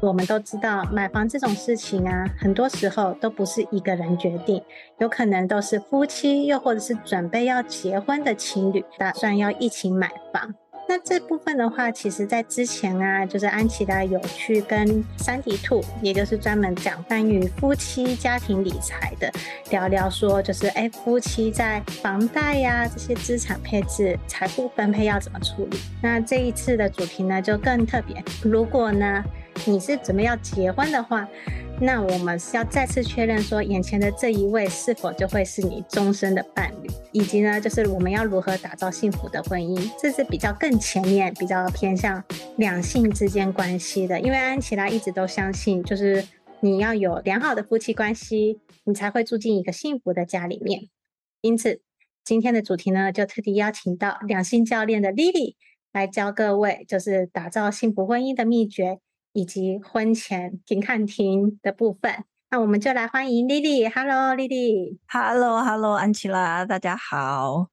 我们都知道，买房这种事情啊，很多时候都不是一个人决定，有可能都是夫妻，又或者是准备要结婚的情侣，打算要一起买房。那这部分的话，其实在之前啊，就是安琪拉有去跟三迪兔，也就是专门讲关于夫妻家庭理财的，聊聊说，就是哎，夫妻在房贷呀、啊、这些资产配置、财富分配要怎么处理。那这一次的主题呢，就更特别。如果呢，你是准备要结婚的话，那我们是要再次确认说，眼前的这一位是否就会是你终身的伴侣，以及呢，就是我们要如何打造幸福的婚姻，这是比较更前面、比较偏向两性之间关系的。因为安琪拉一直都相信，就是你要有良好的夫妻关系，你才会住进一个幸福的家里面。因此，今天的主题呢，就特地邀请到两性教练的 Lily 来教各位，就是打造幸福婚姻的秘诀。以及婚前停看庭的部分，那我们就来欢迎 Lily。Hello，Lily。Hello，Hello，安琪拉，大家好。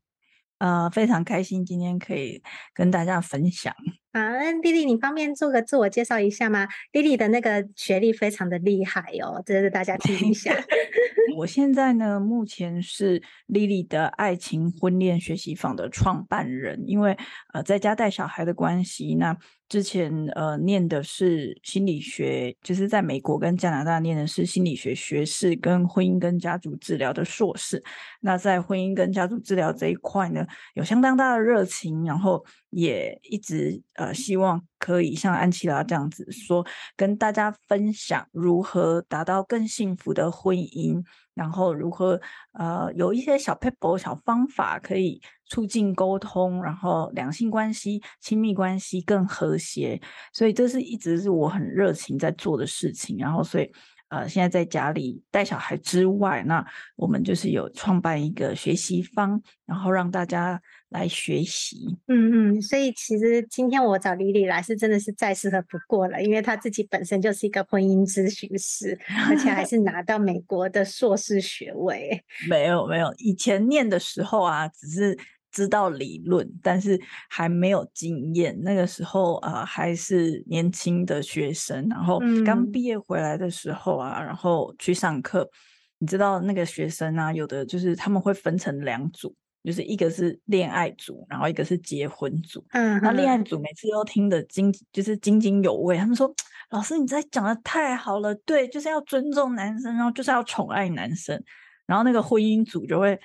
呃，非常开心今天可以跟大家分享。啊，那 Lily，你方便做个自我介绍一下吗？Lily 的那个学历非常的厉害哦，这是大家听一下。我现在呢，目前是 Lily 的爱情婚恋学习坊的创办人，因为呃，在家带小孩的关系，那之前呃念的是心理学，就是在美国跟加拿大念的是心理学学士跟婚姻跟家族治疗的硕士。那在婚姻跟家族治疗这一块呢，有相当大的热情，然后也一直呃希望可以像安琪拉这样子说，跟大家分享如何达到更幸福的婚姻。然后如何呃有一些小撇步小方法可以促进沟通，然后两性关系、亲密关系更和谐，所以这是一直是我很热情在做的事情。然后所以呃现在在家里带小孩之外，那我们就是有创办一个学习方，然后让大家。来学习，嗯嗯，所以其实今天我找 Lily 来是真的是再适合不过了，因为她自己本身就是一个婚姻咨询师，而且还是 拿到美国的硕士学位。没有没有，以前念的时候啊，只是知道理论，但是还没有经验。那个时候啊、呃，还是年轻的学生，然后刚毕业回来的时候啊，嗯、然后去上课，你知道那个学生啊，有的就是他们会分成两组。就是一个是恋爱组，然后一个是结婚组。嗯，那恋爱组每次都听得津，就是津津有味。他们说：“老师，你在讲的太好了，对，就是要尊重男生，然后就是要宠爱男生。”然后那个婚姻组就会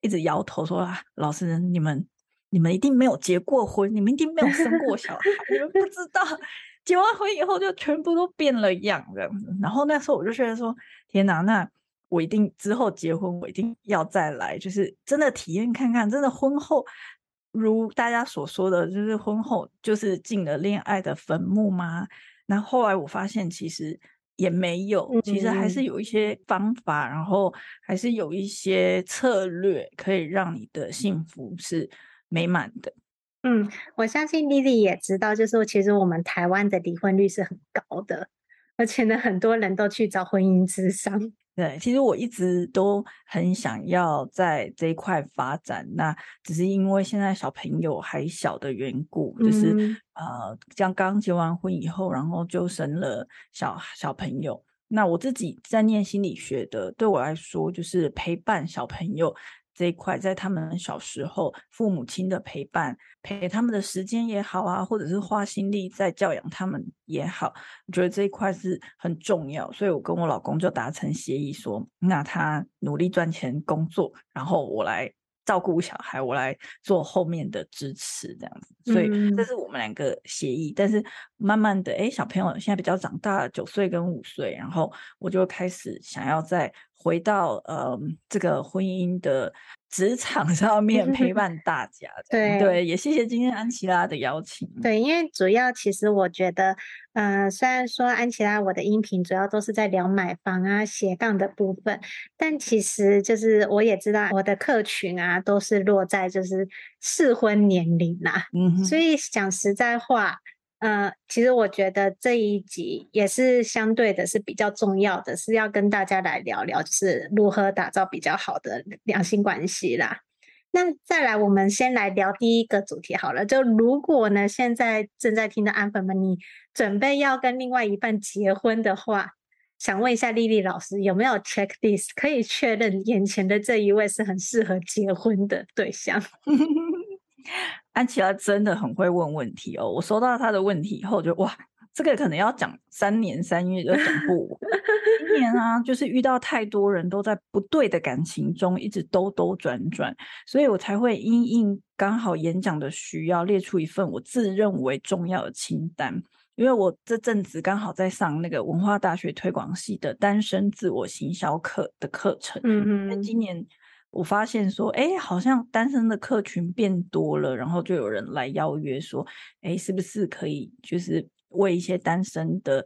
一直摇头说：“啊，老师，你们你们一定没有结过婚，你们一定没有生过小孩，你们不知道结完婚以后就全部都变了样这样子。”然后那时候我就觉得说：“天哪，那……”我一定之后结婚，我一定要再来，就是真的体验看看，真的婚后如大家所说的，就是婚后就是进了恋爱的坟墓吗？那后来我发现其实也没有，其实还是有一些方法，然后还是有一些策略可以让你的幸福是美满的。嗯，我相信 Lily 也知道，就是说其实我们台湾的离婚率是很高的，而且呢，很多人都去找婚姻之商。对，其实我一直都很想要在这一块发展，那只是因为现在小朋友还小的缘故，就是、嗯、呃，像刚结完婚以后，然后就生了小小朋友。那我自己在念心理学的，对我来说就是陪伴小朋友。这一块，在他们小时候，父母亲的陪伴，陪他们的时间也好啊，或者是花心力在教养他们也好，我觉得这一块是很重要。所以我跟我老公就达成协议说，那他努力赚钱工作，然后我来照顾小孩，我来做后面的支持，这样子。所以这是我们两个协议。嗯、但是慢慢的，哎，小朋友现在比较长大了，九岁跟五岁，然后我就开始想要在回到呃这个婚姻的职场上面陪伴大家。对对，也谢谢今天安琪拉的邀请。对，因为主要其实我觉得，嗯、呃，虽然说安琪拉我的音频主要都是在聊买房啊斜杠的部分，但其实就是我也知道我的客群啊都是落在就是适婚年龄啦、啊。嗯哼，所以讲实在话。呃，其实我觉得这一集也是相对的，是比较重要的，是要跟大家来聊聊，就是如何打造比较好的两性关系啦。那再来，我们先来聊第一个主题好了。就如果呢，现在正在听的安粉们，你准备要跟另外一半结婚的话，想问一下丽丽老师，有没有 check this，可以确认眼前的这一位是很适合结婚的对象？安琪拉真的很会问问题哦！我收到他的问题以后，就哇，这个可能要讲三年三月都讲不完。今年啊，就是遇到太多人都在不对的感情中一直兜兜转转，所以我才会因应刚好演讲的需要，列出一份我自认为重要的清单。因为我这阵子刚好在上那个文化大学推广系的单身自我行销课的课程，嗯嗯，今年。我发现说，哎，好像单身的客群变多了，然后就有人来邀约说，哎，是不是可以就是为一些单身的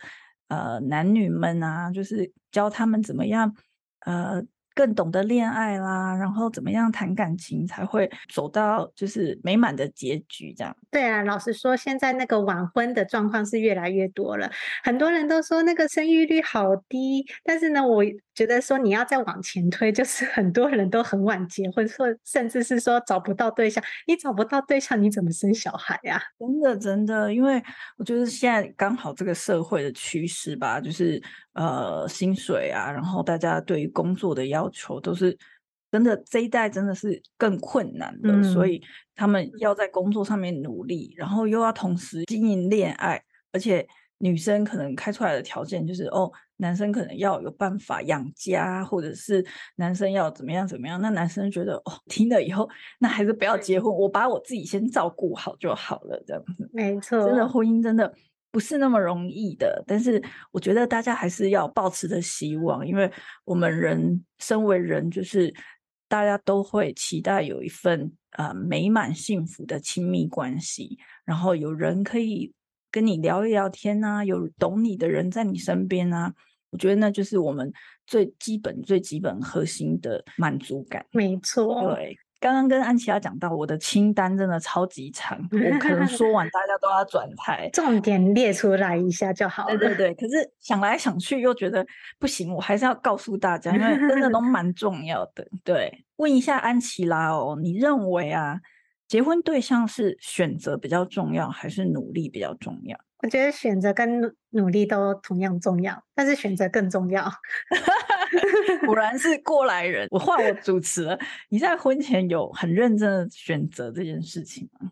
呃男女们啊，就是教他们怎么样呃。更懂得恋爱啦，然后怎么样谈感情才会走到就是美满的结局这样。对啊，老实说，现在那个晚婚的状况是越来越多了，很多人都说那个生育率好低，但是呢，我觉得说你要再往前推，就是 很多人都很晚结婚，说甚至是说找不到对象，你找不到对象，你怎么生小孩呀？真的真的，因为我觉得现在刚好这个社会的趋势吧，就是。呃，薪水啊，然后大家对于工作的要求都是真的，这一代真的是更困难的，嗯，所以他们要在工作上面努力，然后又要同时经营恋爱，而且女生可能开出来的条件就是哦，男生可能要有办法养家，或者是男生要怎么样怎么样，那男生觉得哦，听了以后，那还是不要结婚，我把我自己先照顾好就好了，这样子，没错，真的婚姻真的。不是那么容易的，但是我觉得大家还是要抱持着希望，因为我们人身为人，就是大家都会期待有一份呃美满幸福的亲密关系，然后有人可以跟你聊一聊天啊，有懂你的人在你身边啊，我觉得那就是我们最基本、最基本核心的满足感。没错，对。刚刚跟安琪拉讲到，我的清单真的超级长，我可能说完大家都要转台，重点列出来一下就好了。对对对，可是想来想去又觉得不行，我还是要告诉大家，因为真的 都蛮重要的。对，问一下安琪拉哦，你认为啊，结婚对象是选择比较重要，还是努力比较重要？我觉得选择跟努力都同样重要，但是选择更重要。果然是过来人，我换我主持了。你在婚前有很认真的选择这件事情吗？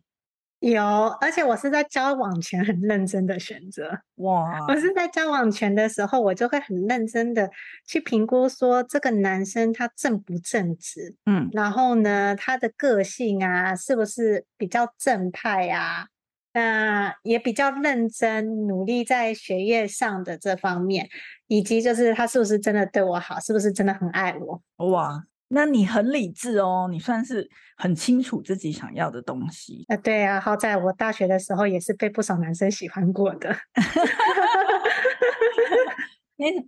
有，而且我是在交往前很认真的选择。哇！我是在交往前的时候，我就会很认真的去评估说，这个男生他正不正直，嗯，然后呢，他的个性啊，是不是比较正派啊？那也比较认真努力在学业上的这方面，以及就是他是不是真的对我好，是不是真的很爱我？哇，那你很理智哦，你算是很清楚自己想要的东西。啊，对啊，好在我大学的时候也是被不少男生喜欢过的。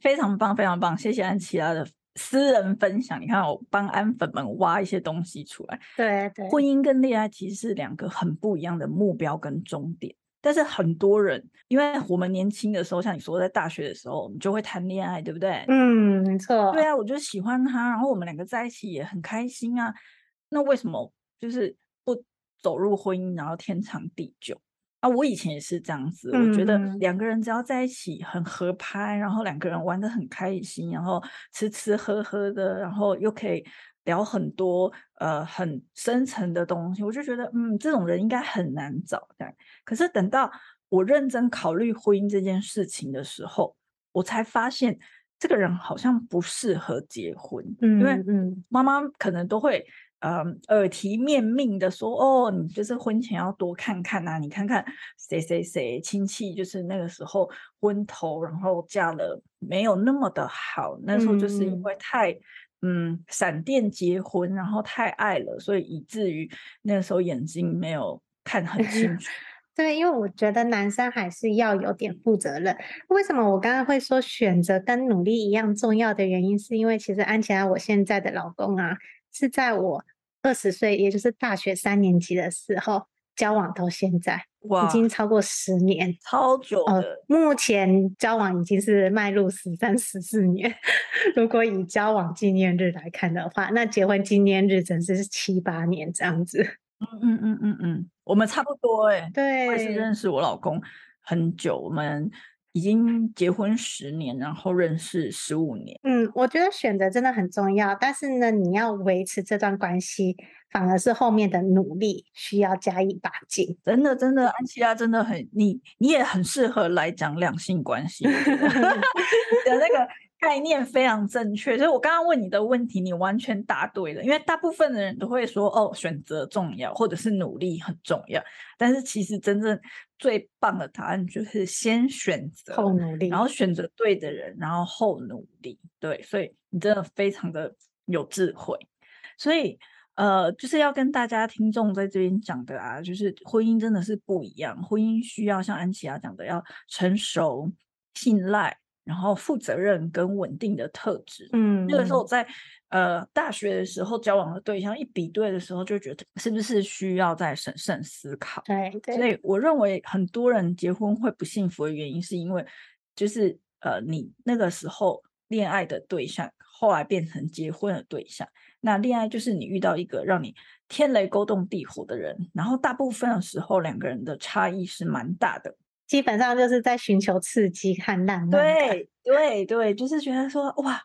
非常棒，非常棒，谢谢安琪拉的。私人分享，你看我帮安粉们挖一些东西出来。对对，婚姻跟恋爱其实是两个很不一样的目标跟终点。但是很多人，因为我们年轻的时候，像你说在大学的时候，我们就会谈恋爱，对不对？嗯，没错。对啊，我就喜欢他，然后我们两个在一起也很开心啊。那为什么就是不走入婚姻，然后天长地久？啊，我以前也是这样子，我觉得两个人只要在一起很合拍，然后两个人玩的很开心，然后吃吃喝喝的，然后又可以聊很多呃很深层的东西，我就觉得嗯，这种人应该很难找。可是等到我认真考虑婚姻这件事情的时候，我才发现这个人好像不适合结婚，嗯，因为嗯，妈妈可能都会。嗯耳提面命的说，哦，你就是婚前要多看看啊，你看看谁谁谁亲戚就是那个时候婚头，然后嫁了没有那么的好，那时候就是因为太嗯，闪电结婚，然后太爱了，所以以至于那时候眼睛没有看很清楚。对，因为我觉得男生还是要有点负责任。为什么我刚刚会说选择跟努力一样重要的原因，是因为其实安琪拉我现在的老公啊，是在我二十岁，也就是大学三年级的时候交往到现在，哇，已经超过十年，超久的。呃，目前交往已经是迈入十三、十四年。如果以交往纪念日来看的话，那结婚纪念日真是七八年这样子。嗯嗯嗯嗯嗯，我们差不多哎、欸，对，我也是认识我老公很久，我们已经结婚十年，然后认识十五年。嗯，我觉得选择真的很重要，但是呢，你要维持这段关系，反而是后面的努力需要加一把劲。真的，真的，安琪拉真的很，你你也很适合来讲两性关系 的那个。概念非常正确，所以我刚刚问你的问题，你完全答对了。因为大部分的人都会说，哦，选择重要，或者是努力很重要。但是其实真正最棒的答案就是先选择后努力，然后选择对的人，然后后努力。对，所以你真的非常的有智慧。所以呃，就是要跟大家听众在这边讲的啊，就是婚姻真的是不一样，婚姻需要像安琪拉讲的，要成熟、信赖。然后负责任跟稳定的特质，嗯，那个时候在呃大学的时候交往的对象一比对的时候，就觉得是不是需要再审慎思考。对，对。所以我认为很多人结婚会不幸福的原因，是因为就是呃你那个时候恋爱的对象，后来变成结婚的对象。那恋爱就是你遇到一个让你天雷勾动地火的人，然后大部分的时候两个人的差异是蛮大的。基本上就是在寻求刺激和浪漫。对对对，就是觉得说哇，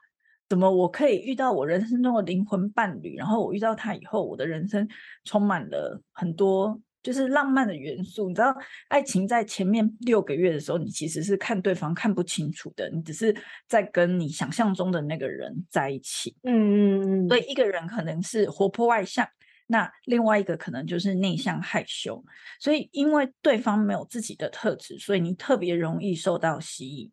怎么我可以遇到我人生中的灵魂伴侣？然后我遇到他以后，我的人生充满了很多就是浪漫的元素。你知道，爱情在前面六个月的时候，你其实是看对方看不清楚的，你只是在跟你想象中的那个人在一起。嗯嗯嗯。所以一个人可能是活泼外向。那另外一个可能就是内向害羞，所以因为对方没有自己的特质，所以你特别容易受到吸引。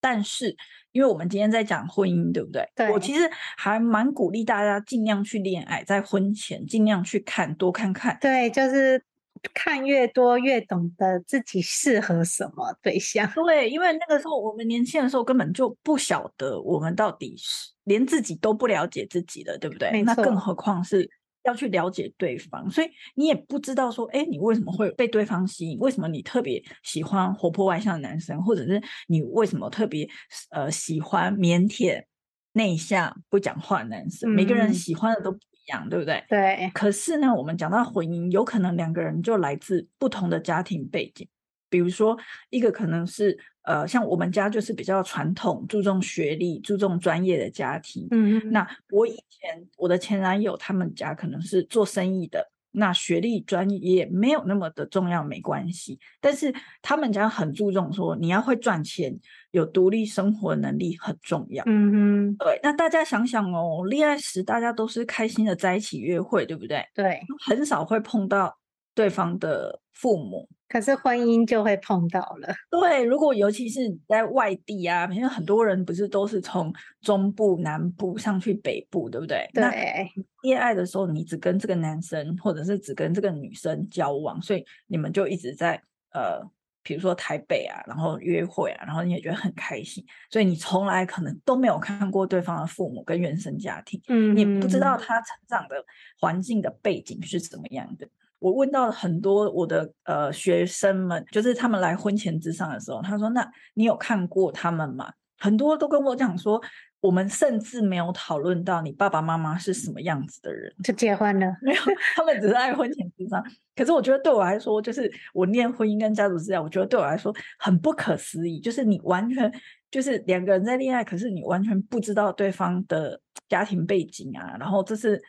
但是因为我们今天在讲婚姻，对不对？对。我其实还蛮鼓励大家尽量去恋爱，在婚前尽量去看多看看。对，就是看越多越懂得自己适合什么对象。对，因为那个时候我们年轻的时候根本就不晓得我们到底是连自己都不了解自己的，对不对？那更何况是。要去了解对方，所以你也不知道说，哎，你为什么会被对方吸引？为什么你特别喜欢活泼外向的男生，或者是你为什么特别呃喜欢腼腆、内向、不讲话的男生？嗯。每个人喜欢的都不一样，对不对？对。可是呢，我们讲到婚姻，有可能两个人就来自不同的家庭背景，比如说一个可能是。呃，像我们家就是比较传统，注重学历、注重专业的家庭。嗯嗯。那我以前我的前男友他们家可能是做生意的，那学历专业也没有那么的重要，没关系。但是他们家很注重说你要会赚钱，有独立生活能力很重要。嗯嗯。对，那大家想想哦，恋爱时大家都是开心的在一起约会，对不对？对。很少会碰到对方的父母。可是婚姻就会碰到了。对，如果尤其是在外地啊，因为很多人不是都是从中部、南部上去北部，对不对？对。恋爱的时候，你只跟这个男生，或者是只跟这个女生交往，所以你们就一直在呃，比如说台北啊，然后约会啊，然后你也觉得很开心，所以你从来可能都没有看过对方的父母跟原生家庭，嗯，你不知道他成长的环境的背景是怎么样的。我问到了很多我的呃学生们，就是他们来婚前之上的时候，他说：“那你有看过他们吗？”很多都跟我讲说，我们甚至没有讨论到你爸爸妈妈是什么样子的人，就结婚了。没有，他们只是爱婚前之上。可是我觉得对我来说，就是我念婚姻跟家族治疗，我觉得对我来说很不可思议，就是你完全就是两个人在恋爱，可是你完全不知道对方的家庭背景啊，然后这是。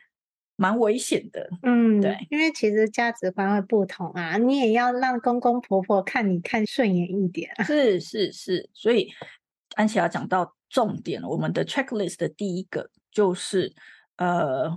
蛮危险的，嗯，对，因为其实价值观会不同啊，你也要让公公婆婆看你看顺眼一点。是是是，所以安琪要讲到重点，我们的 checklist 的第一个就是，呃，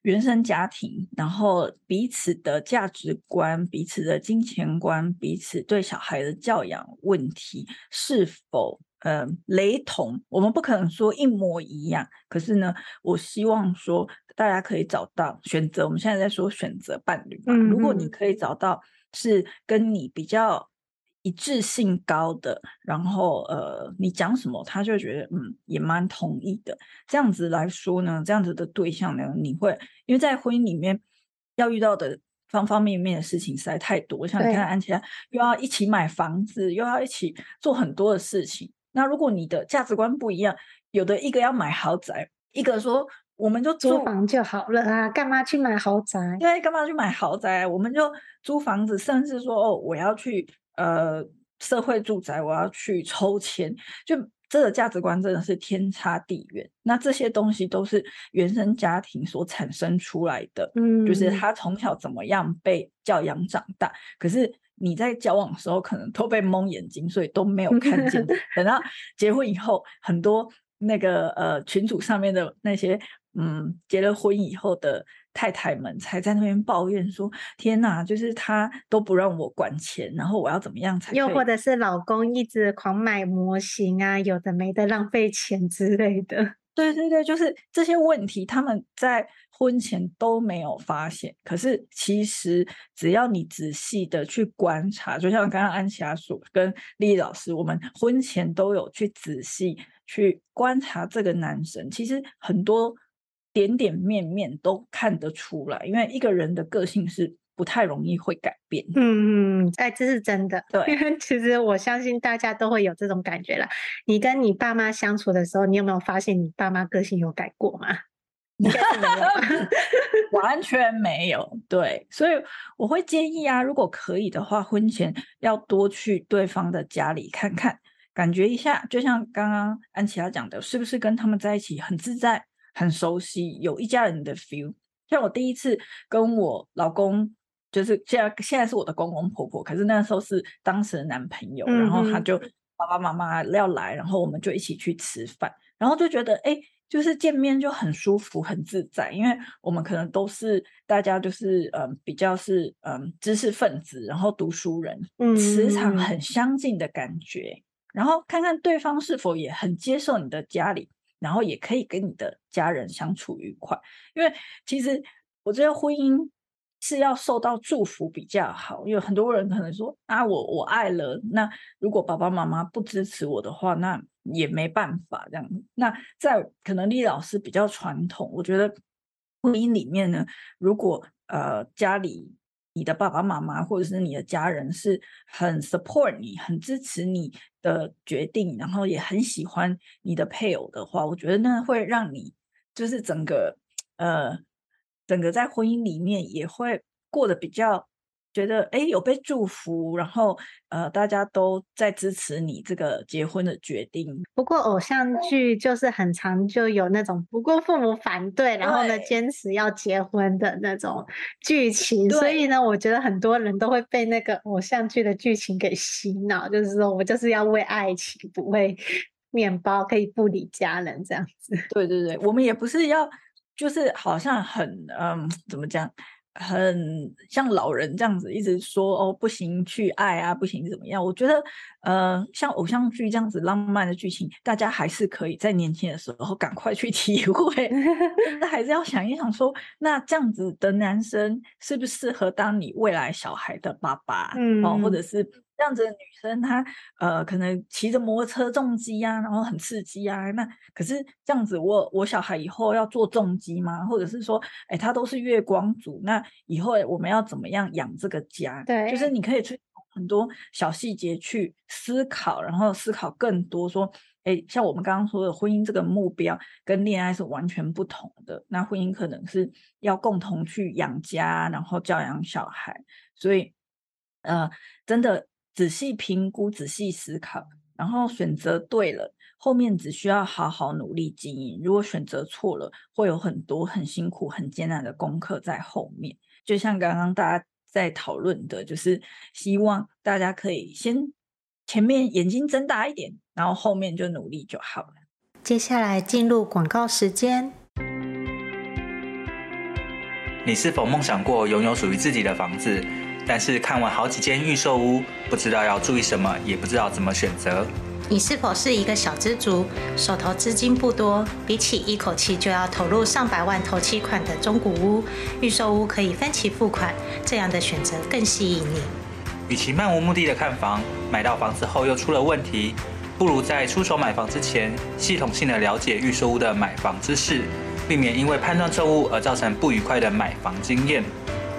原生家庭，然后彼此的价值观、彼此的金钱观、彼此对小孩的教养问题是否呃雷同？我们不可能说一模一样，可是呢，我希望说大家可以找到选择。我们现在在说选择伴侣嘛，如果你可以找到是跟你比较。一致性高的，然后呃，你讲什么，他就觉得嗯，也蛮同意的。这样子来说呢，这样子的对象呢，你会因为在婚姻里面要遇到的方方面面的事情实在太多，像你看安琪拉又要一起买房子，又要一起做很多的事情。那如果你的价值观不一样，有的一个要买豪宅，一个说我们就租房就好了啊，干嘛去买豪宅？对，干嘛去买豪宅？我们就租房子，甚至说哦，我要去。呃，社会住宅我要去抽签，就这个价值观真的是天差地远。那这些东西都是原生家庭所产生出来的，嗯，就是他从小怎么样被教养长大，可是你在交往的时候可能都被蒙眼睛，所以都没有看见。等到结婚以后，很多那个呃群组上面的那些嗯结了婚以后的。太太们才在那边抱怨说：“天哪，就是他都不让我管钱，然后我要怎么样才……又或者是老公一直狂买模型啊，有的没的浪费钱之类的。”对对对，就是这些问题，他们在婚前都没有发现。可是其实只要你仔细的去观察，就像刚刚安琪拉说跟丽丽老师，我们婚前都有去仔细去观察这个男生，其实很多。点点面面都看得出来，因为一个人的个性是不太容易会改变。嗯嗯，哎，这是真的。对，因为其实我相信大家都会有这种感觉啦。你跟你爸妈相处的时候，你有没有发现你爸妈个性有改过吗？应该是没有，完全没有。对，所以我会建议啊，如果可以的话，婚前要多去对方的家里看看，感觉一下。就像刚刚安琪拉讲的，是不是跟他们在一起很自在？很熟悉，有一家人的 feel。像我第一次跟我老公，就是现在现在是我的公公婆婆，可是那时候是当时的男朋友，嗯、然后他就爸爸妈妈要来，然后我们就一起去吃饭，然后就觉得哎，就是见面就很舒服、很自在，因为我们可能都是大家就是嗯、呃、比较是嗯、呃、知识分子，然后读书人，磁场很相近的感觉，嗯、然后看看对方是否也很接受你的家里。然后也可以跟你的家人相处愉快，因为其实我觉得婚姻是要受到祝福比较好。因为很多人可能说啊，我我爱了，那如果爸爸妈妈不支持我的话，那也没办法这样。那在可能李老师比较传统，我觉得婚姻里面呢，如果呃家里。你的爸爸妈妈或者是你的家人是很 support 你、很支持你的决定，然后也很喜欢你的配偶的话，我觉得那会让你就是整个呃，整个在婚姻里面也会过得比较。觉得哎，有被祝福，然后呃，大家都在支持你这个结婚的决定。不过偶像剧就是很常就有那种不顾父母反对，然后呢坚持要结婚的那种剧情。所以呢，我觉得很多人都会被那个偶像剧的剧情给洗脑，就是说我就是要为爱情，不为面包，可以不理家人这样子。对对对，我们也不是要，就是好像很嗯，怎么讲？很像老人这样子，一直说哦，不行，去爱啊，不行怎么样？我觉得，呃，像偶像剧这样子浪漫的剧情，大家还是可以在年轻的时候赶快去体会，但是还是要想一想说，说那这样子的男生适不适合当你未来小孩的爸爸？嗯，哦，或者是。这样子的女生，她呃，可能骑着摩托车重机啊，然后很刺激啊。那可是这样子我，我我小孩以后要做重机吗？或者是说，哎，他都是月光族，那以后我们要怎么样养这个家？对，就是你可以去很多小细节去思考，然后思考更多。说，哎，像我们刚刚说的，婚姻这个目标跟恋爱是完全不同的。那婚姻可能是要共同去养家，然后教养小孩。所以，呃，真的。仔细评估，仔细思考，然后选择对了，后面只需要好好努力经营。如果选择错了，会有很多很辛苦、很艰难的功课在后面。就像刚刚大家在讨论的，就是希望大家可以先前面眼睛睁大一点，然后后面就努力就好了。接下来进入广告时间。你是否梦想过拥有属于自己的房子？但是看完好几间预售屋，不知道要注意什么，也不知道怎么选择。你是否是一个小资族，手头资金不多，比起一口气就要投入上百万投期款的中古屋，预售屋可以分期付款，这样的选择更吸引你。与其漫无目的的看房，买到房子后又出了问题，不如在出手买房之前，系统性的了解预售屋的买房知识，避免因为判断错误而造成不愉快的买房经验。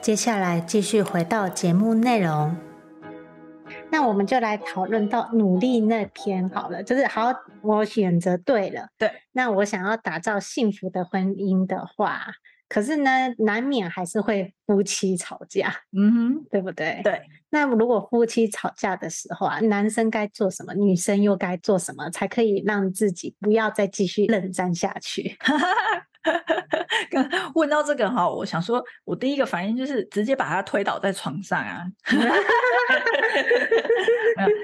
接下来继续回到节目内容，那我们就来讨论到努力那篇好了。就是好，我选择对了，对。那我想要打造幸福的婚姻的话，可是呢，难免还是会夫妻吵架，嗯哼，对不对？对。那如果夫妻吵架的时候啊，男生该做什么，女生又该做什么，才可以让自己不要再继续冷战下去？刚问到这个哈，我想说，我第一个反应就是直接把他推倒在床上啊！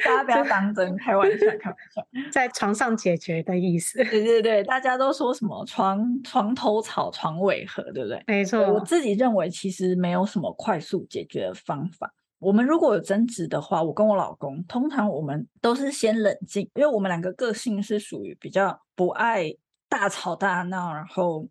大家不要当真，开玩笑，开玩笑，在床上解决的意思。对对对，大家都说什么床床头吵，床尾和，对不对？没错，我自己认为其实没有什么快速解决的方法。我们如果有争执的话，我跟我老公通常我们都是先冷静，因为我们两个个性是属于比较不爱。大吵大闹，然后，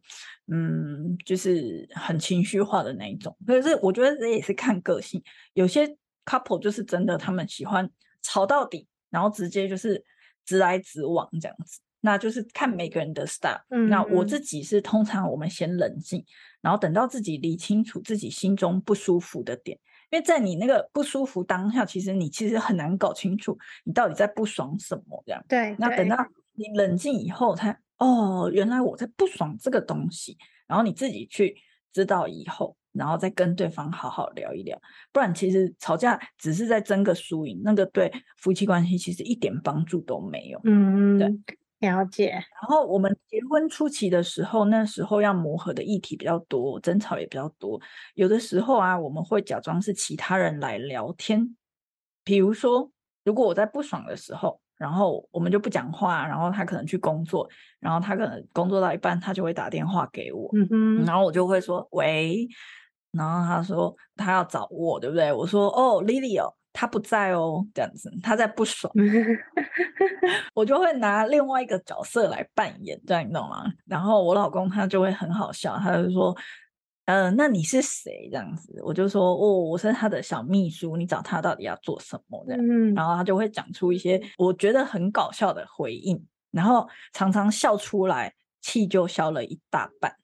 嗯，就是很情绪化的那一种。可是我觉得这也是看个性，有些 couple 就是真的，他们喜欢吵到底，然后直接就是直来直往这样子。那就是看每个人的 style。嗯，那我自己是通常我们先冷静，然后等到自己理清楚自己心中不舒服的点，因为在你那个不舒服当下，其实你其实很难搞清楚你到底在不爽什么这样。对，那等到你冷静以后才。哦，原来我在不爽这个东西，然后你自己去知道以后，然后再跟对方好好聊一聊，不然其实吵架只是在争个输赢，那个对夫妻关系其实一点帮助都没有。嗯，对，了解。然后我们结婚初期的时候，那时候要磨合的议题比较多，争吵也比较多，有的时候啊，我们会假装是其他人来聊天，比如说，如果我在不爽的时候。然后我们就不讲话，然后他可能去工作，然后他可能工作到一半，他就会打电话给我，嗯哼，然后我就会说喂，然后他说他要找我，对不对？我说哦，Lily 哦，他不在哦，这样子他在不爽，我就会拿另外一个角色来扮演，这样你懂吗？然后我老公他就会很好笑，他就说：“嗯、呃，那你是谁？”这样子，我就说：“哦，我是他的小秘书，你找他到底要做什么？”这样，嗯、然后他就会讲出一些我觉得很搞笑的回应，然后常常笑出来，气就消了一大半。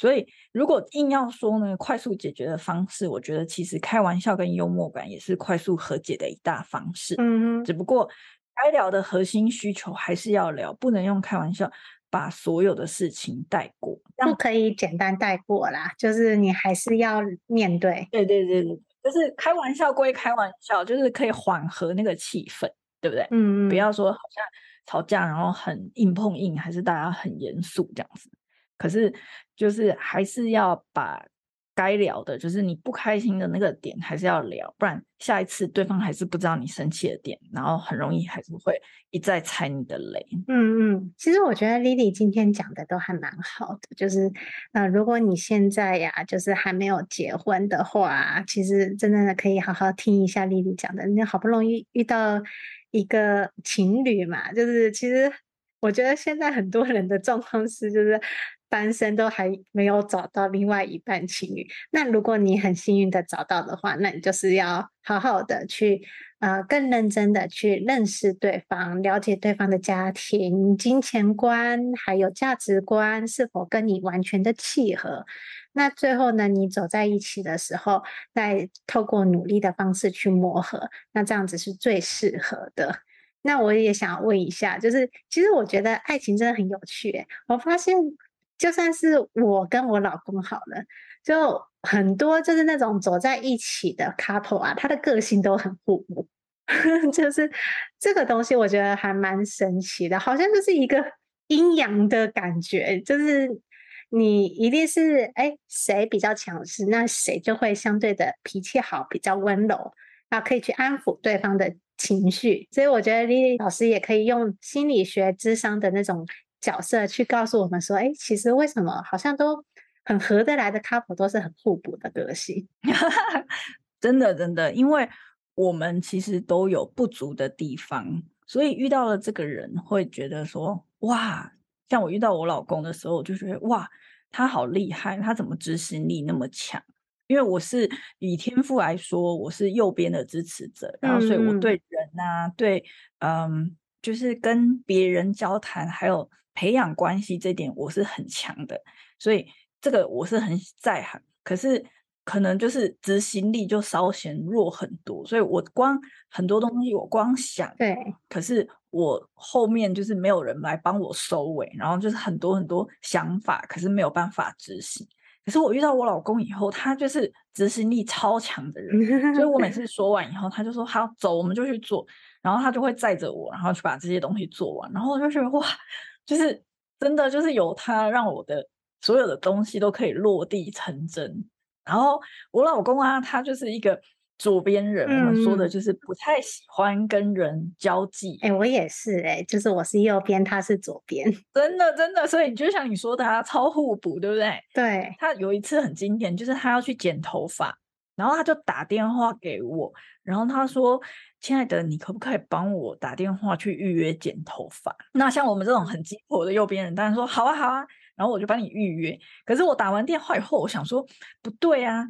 所以，如果硬要说呢，快速解决的方式，我觉得其实开玩笑跟幽默感也是快速和解的一大方式。嗯哼，只不过该聊的核心需求还是要聊，不能用开玩笑把所有的事情带过，不可以简单带过啦。就是你还是要面对。对对对对，就是开玩笑归开玩笑，就是可以缓和那个气氛，对不对？嗯嗯，不要说好像吵架然后很硬碰硬，还是大家很严肃这样子。可是，就是还是要把该聊的，就是你不开心的那个点，还是要聊，不然下一次对方还是不知道你生气的点，然后很容易还是会一再踩你的雷。嗯嗯，其实我觉得 Lily 今天讲的都还蛮好的，就是呃，如果你现在呀，就是还没有结婚的话，其实真的可以好好听一下 Lily 讲的。你好不容易遇到一个情侣嘛，就是其实我觉得现在很多人的状况是，就是。单身都还没有找到另外一半情侣，那如果你很幸运的找到的话，那你就是要好好的去，呃，更认真的去认识对方，了解对方的家庭、金钱观，还有价值观是否跟你完全的契合。那最后呢，你走在一起的时候，再透过努力的方式去磨合，那这样子是最适合的。那我也想问一下，就是其实我觉得爱情真的很有趣欸，我发现。就算是我跟我老公好了，就很多就是那种走在一起的 couple 啊，他的个性都很互补，就是这个东西我觉得还蛮神奇的，好像就是一个阴阳的感觉，就是你一定是哎谁比较强势，那谁就会相对的脾气好，比较温柔，啊可以去安抚对方的情绪，所以我觉得 Lily 老师也可以用心理学智商的那种。角色去告诉我们说，哎，其实为什么好像都很合得来的 couple 都是很互补的个性？真的，真的，因为我们其实都有不足的地方，所以遇到了这个人会觉得说，哇，像我遇到我老公的时候，我就觉得哇，他好厉害，他怎么执行力那么强？因为我是以天赋来说，我是右边的支持者，然后所以我对人啊，嗯对，嗯，就是跟别人交谈，还有。培养关系这点我是很强的，所以这个我是很在行。可是可能就是执行力就稍显弱很多，所以我光很多东西我光想，对，可是我后面就是没有人来帮我收尾，然后就是很多很多想法，可是没有办法执行。可是我遇到我老公以后，他就是执行力超强的人，所以我每次说完以后，他就说好走，我们就去做，然后他就会载着我，然后去把这些东西做完，然后我就觉得哇。就是真的，就是有他，让我的所有的东西都可以落地成真。然后我老公啊，他就是一个左边人，我们说的就是不太喜欢跟人交际。哎、我也是哎、欸，就是我是右边，他是左边，真的真的。所以就像你说的，他超互补，对不对？对。他有一次很经典，就是他要去剪头发，然后他就打电话给我，然后他说。亲爱的，你可不可以帮我打电话去预约剪头发？那像我们这种很急迫的右边人，当然说好啊好啊，然后我就帮你预约。可是我打完电话以后，我想说不对啊。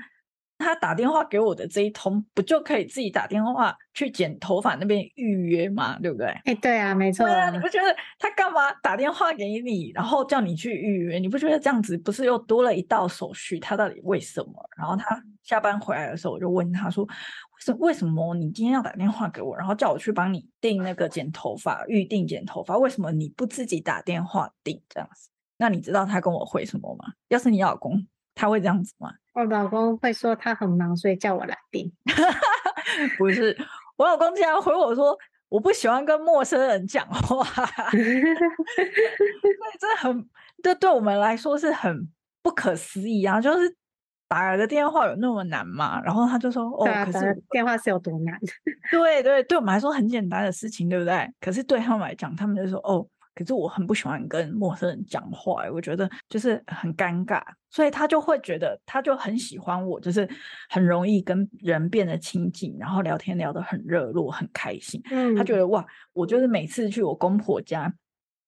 他打电话给我的这一通，不就可以自己打电话去剪头发那边预约吗？对不对？哎、欸，对啊，没错。对啊，你不觉得他干嘛打电话给你，然后叫你去预约？你不觉得这样子不是又多了一道手续？他到底为什么？然后他下班回来的时候，我就问他说：“为什为什么你今天要打电话给我，然后叫我去帮你订那个剪头发，预定剪头发？为什么你不自己打电话订这样子？那你知道他跟我回什么吗？要是你老公。”他会这样子吗？我老公会说他很忙，所以叫我来订。不是，我老公竟然回我说我不喜欢跟陌生人讲话。对，这很，这对我们来说是很不可思议啊！就是打个电话有那么难吗？然后他就说：“哦，啊、可是电话是有多难？” 对对，对我们来说很简单的事情，对不对？可是对他们来讲，他们就说：“哦。”可是我很不喜欢跟陌生人讲话，我觉得就是很尴尬，所以他就会觉得他就很喜欢我，就是很容易跟人变得亲近，然后聊天聊得很热络，很开心。嗯，他觉得哇，我就是每次去我公婆家，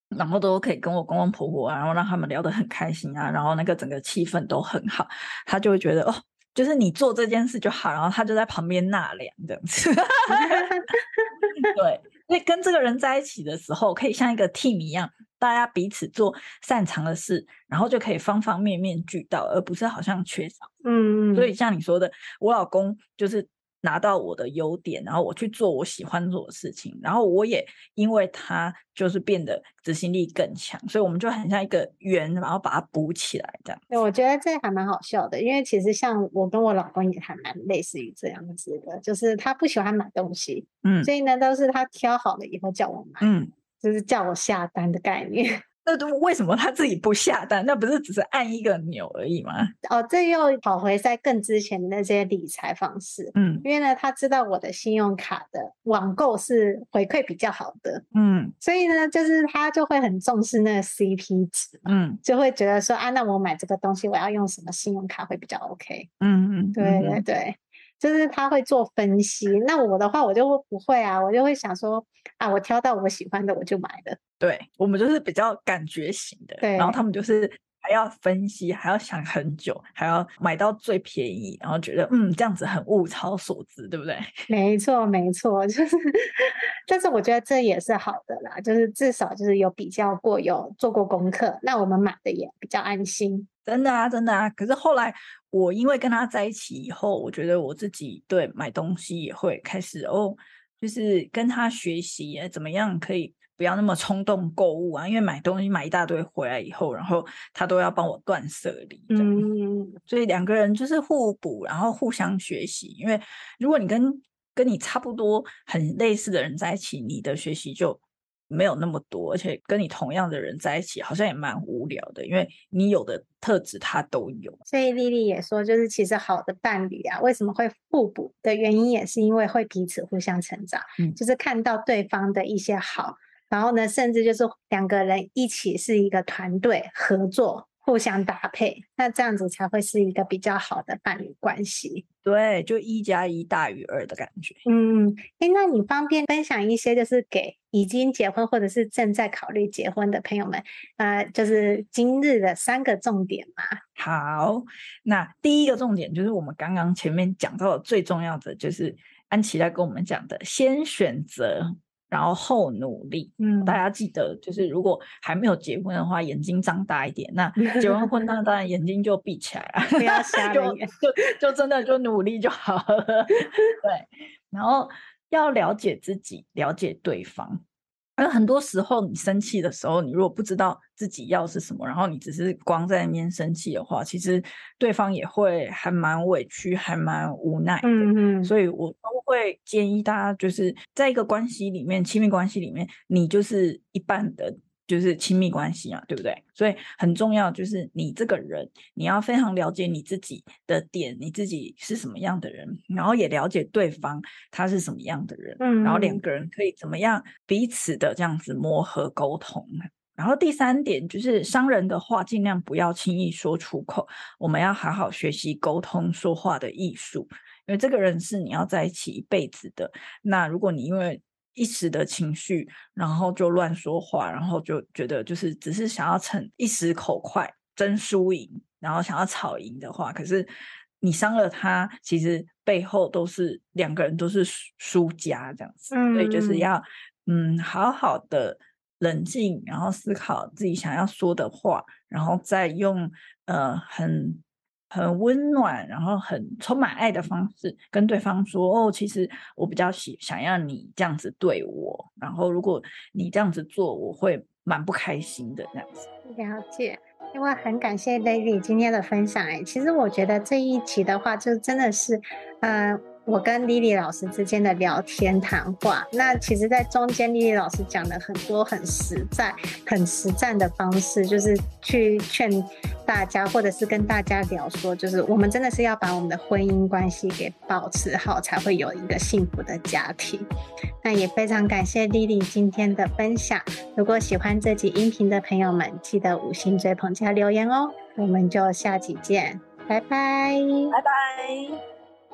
然后都可以跟我公公婆婆啊，然后让他们聊得很开心啊，然后那个整个气氛都很好，他就会觉得哦，就是你做这件事就好，然后他就在旁边纳凉这样子。对。所以跟这个人在一起的时候，可以像一个 team 一样，大家彼此做擅长的事，然后就可以方方面面俱到，而不是好像缺少。嗯，所以像你说的，我老公就是。拿到我的优点，然后我去做我喜欢做的事情，然后我也因为他就是变得执行力更强，所以我们就很像一个圆，然后把它补起来这样。对，我觉得这还蛮好笑的，因为其实像我跟我老公也还蛮类似于这样子的，就是他不喜欢买东西，嗯，所以呢都是他挑好了以后叫我买，嗯，就是叫我下单的概念。为什么他自己不下单？那不是只是按一个钮而已吗？哦，这又跑回在更之前的那些理财方式。嗯，因为呢，他知道我的信用卡的网购是回馈比较好的。嗯，所以呢，就是他就会很重视那个 CP 值。嗯，就会觉得说啊，那我买这个东西，我要用什么信用卡会比较 OK？嗯嗯，对对对。就是他会做分析，那我的话我就会不会啊，我就会想说啊，我挑到我喜欢的我就买了。对，我们就是比较感觉型的，对，然后他们就是还要分析，还要想很久，还要买到最便宜，然后觉得嗯这样子很物超所值，对不对？没错，没错，就是，但是我觉得这也是好的啦，就是至少就是有比较过，有做过功课，那我们买的也比较安心。真的啊，真的啊。可是后来我因为跟他在一起以后，我觉得我自己对买东西也会开始哦，就是跟他学习，怎么样可以不要那么冲动购物啊？因为买东西买一大堆回来以后，然后他都要帮我断舍离，嗯，所以两个人就是互补，然后互相学习。因为如果你跟跟你差不多很类似的人在一起，你的学习就。没有那么多，而且跟你同样的人在一起，好像也蛮无聊的，因为你有的特质他都有。所以丽丽也说，就是其实好的伴侣啊，为什么会互补的原因，也是因为会彼此互相成长，嗯，就是看到对方的一些好，然后呢，甚至就是两个人一起是一个团队合作。互相搭配，那这样子才会是一个比较好的伴侣关系。对，就一加一大于二的感觉。嗯，哎，那你方便分享一些，就是给已经结婚或者是正在考虑结婚的朋友们，呃，就是今日的三个重点吗？好，那第一个重点就是我们刚刚前面讲到的最重要的，就是安琪拉跟我们讲的，先选择。然后后努力，嗯，大家记得，就是如果还没有结婚的话，眼睛张大一点；那结完婚，那当然眼睛就闭起来了，不要 瞎就就就真的就努力就好了。对，然后要了解自己，了解对方。而很多时候，你生气的时候，你如果不知道自己要是什么，然后你只是光在那边生气的话，其实对方也会还蛮委屈，还蛮无奈的。嗯嗯，所以我都会建议大家，就是在一个关系里面，亲密关系里面，你就是一半的。就是亲密关系嘛，对不对？所以很重要，就是你这个人，你要非常了解你自己的点，你自己是什么样的人，然后也了解对方他是什么样的人，嗯，然后两个人可以怎么样彼此的这样子磨合沟通。然后第三点就是伤人的话，尽量不要轻易说出口，我们要好好学习沟通说话的艺术，因为这个人是你要在一起一辈子的。那如果你因为一时的情绪，然后就乱说话，然后就觉得就是只是想要逞一时口快，争输赢，然后想要吵赢的话，可是你伤了他，其实背后都是两个人都是输家这样子。嗯，所以就是要嗯好好的冷静，然后思考自己想要说的话，然后再用呃很。很温暖，然后很充满爱的方式跟对方说：“哦，其实我比较喜想要你这样子对我，然后如果你这样子做，我会蛮不开心的。”这样子。了解，因为很感谢 Lady 今天的分享。哎，其实我觉得这一集的话，就真的是，嗯。我跟莉莉老师之间的聊天谈话。那其实，在中间，莉莉老师讲了很多很实在、很实战的方式，就是去劝大家，或者是跟大家聊说，就是我们真的是要把我们的婚姻关系给保持好，才会有一个幸福的家庭。那也非常感谢莉莉今天的分享。如果喜欢这集音频的朋友们，记得五星追捧加留言哦。我们就下集见，拜拜，拜拜。